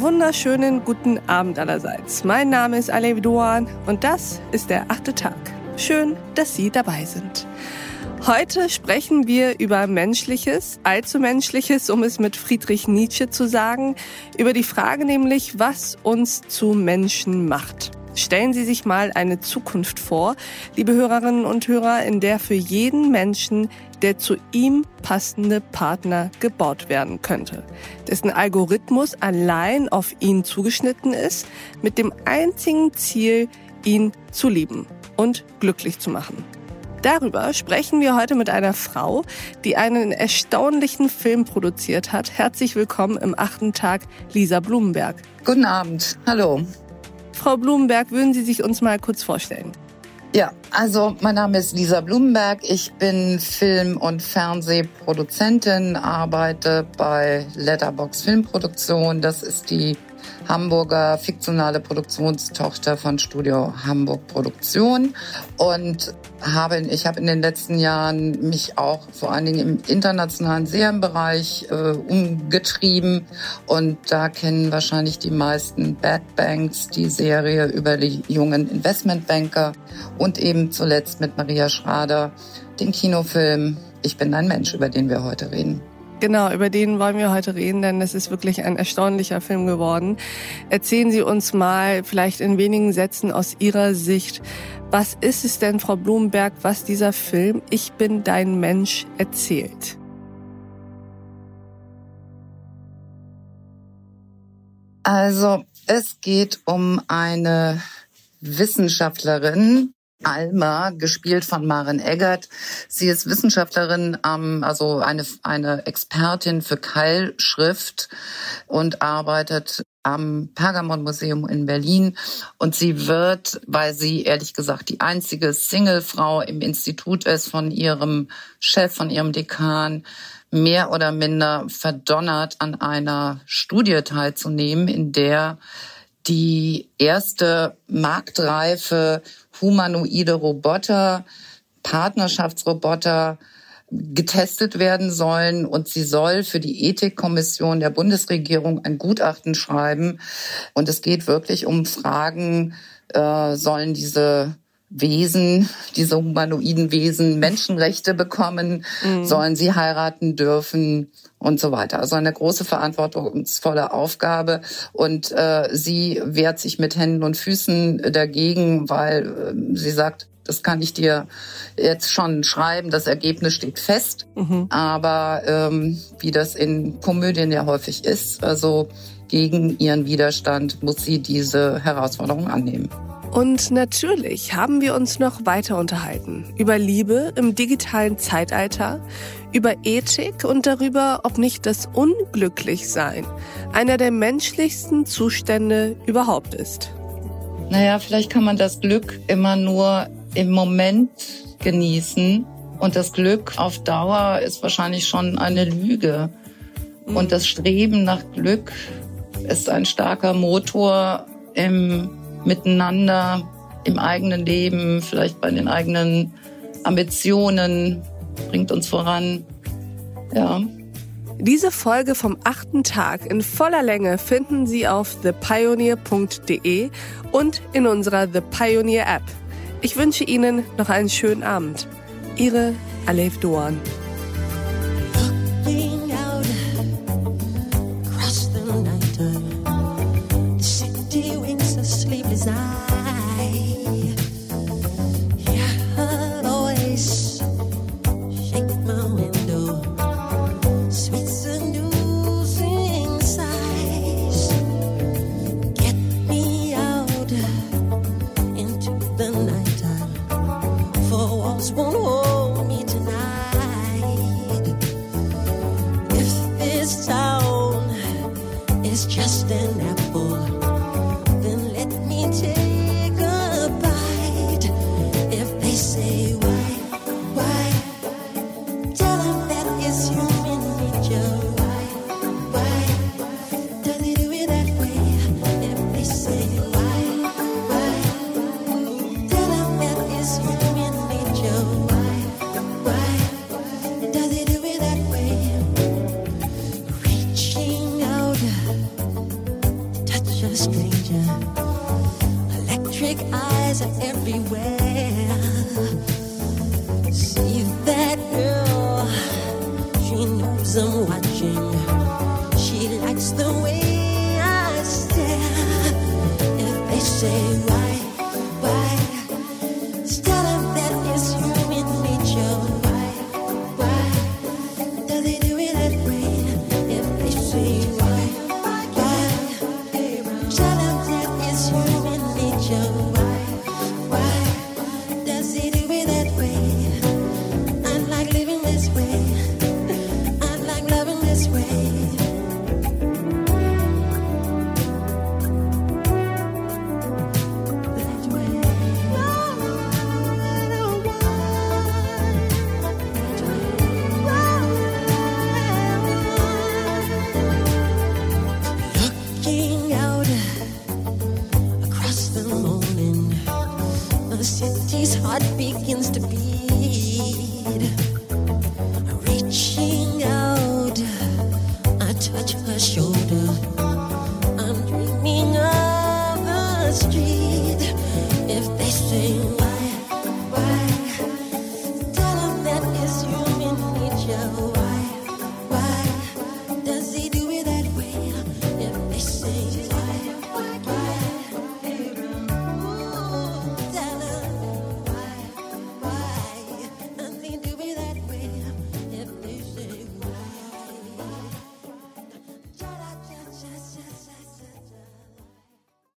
wunderschönen guten Abend allerseits. Mein Name ist Alev Doan und das ist der achte Tag. Schön, dass Sie dabei sind. Heute sprechen wir über Menschliches, allzu Menschliches, um es mit Friedrich Nietzsche zu sagen, über die Frage nämlich, was uns zu Menschen macht. Stellen Sie sich mal eine Zukunft vor, liebe Hörerinnen und Hörer, in der für jeden Menschen der zu ihm passende Partner gebaut werden könnte, dessen Algorithmus allein auf ihn zugeschnitten ist, mit dem einzigen Ziel, ihn zu lieben und glücklich zu machen. Darüber sprechen wir heute mit einer Frau, die einen erstaunlichen Film produziert hat. Herzlich willkommen im achten Tag, Lisa Blumenberg. Guten Abend. Hallo. Frau Blumenberg, würden Sie sich uns mal kurz vorstellen? Ja, also mein Name ist Lisa Blumenberg. Ich bin Film- und Fernsehproduzentin, arbeite bei Letterbox Filmproduktion. Das ist die Hamburger fiktionale Produktionstochter von Studio Hamburg Produktion und habe ich habe in den letzten Jahren mich auch vor allen Dingen im internationalen Serienbereich äh, umgetrieben und da kennen wahrscheinlich die meisten Bad Banks die Serie über die jungen Investmentbanker und eben zuletzt mit Maria Schrader den Kinofilm Ich bin ein Mensch, über den wir heute reden. Genau, über den wollen wir heute reden, denn es ist wirklich ein erstaunlicher Film geworden. Erzählen Sie uns mal vielleicht in wenigen Sätzen aus Ihrer Sicht, was ist es denn, Frau Blumenberg, was dieser Film Ich bin dein Mensch erzählt? Also, es geht um eine Wissenschaftlerin, Alma, gespielt von Maren Eggert. Sie ist Wissenschaftlerin, ähm, also eine, eine Expertin für Keilschrift und arbeitet am Pergamon-Museum in Berlin. Und sie wird, weil sie ehrlich gesagt die einzige Singlefrau im Institut ist, von ihrem Chef, von ihrem Dekan, mehr oder minder verdonnert, an einer Studie teilzunehmen, in der die erste marktreife humanoide Roboter, Partnerschaftsroboter getestet werden sollen und sie soll für die Ethikkommission der Bundesregierung ein Gutachten schreiben. Und es geht wirklich um Fragen, äh, sollen diese Wesen, diese humanoiden Wesen Menschenrechte bekommen, mhm. sollen sie heiraten dürfen und so weiter. Also eine große verantwortungsvolle Aufgabe und äh, sie wehrt sich mit Händen und Füßen dagegen, weil äh, sie sagt, das kann ich dir jetzt schon schreiben, das Ergebnis steht fest. Mhm. Aber ähm, wie das in Komödien ja häufig ist, also gegen ihren Widerstand muss sie diese Herausforderung annehmen. Und natürlich haben wir uns noch weiter unterhalten über Liebe im digitalen Zeitalter, über Ethik und darüber, ob nicht das Unglücklichsein einer der menschlichsten Zustände überhaupt ist. Naja, vielleicht kann man das Glück immer nur im Moment genießen und das Glück auf Dauer ist wahrscheinlich schon eine Lüge. Und mhm. das Streben nach Glück ist ein starker Motor im miteinander im eigenen Leben, vielleicht bei den eigenen Ambitionen, bringt uns voran. Ja. Diese Folge vom achten Tag in voller Länge finden Sie auf thepioneer.de und in unserer The Pioneer App. Ich wünsche Ihnen noch einen schönen Abend. Ihre Alef Doan. Big eyes are everywhere. See that girl? She knows I'm watching. She likes the way I stare. If they say, this way.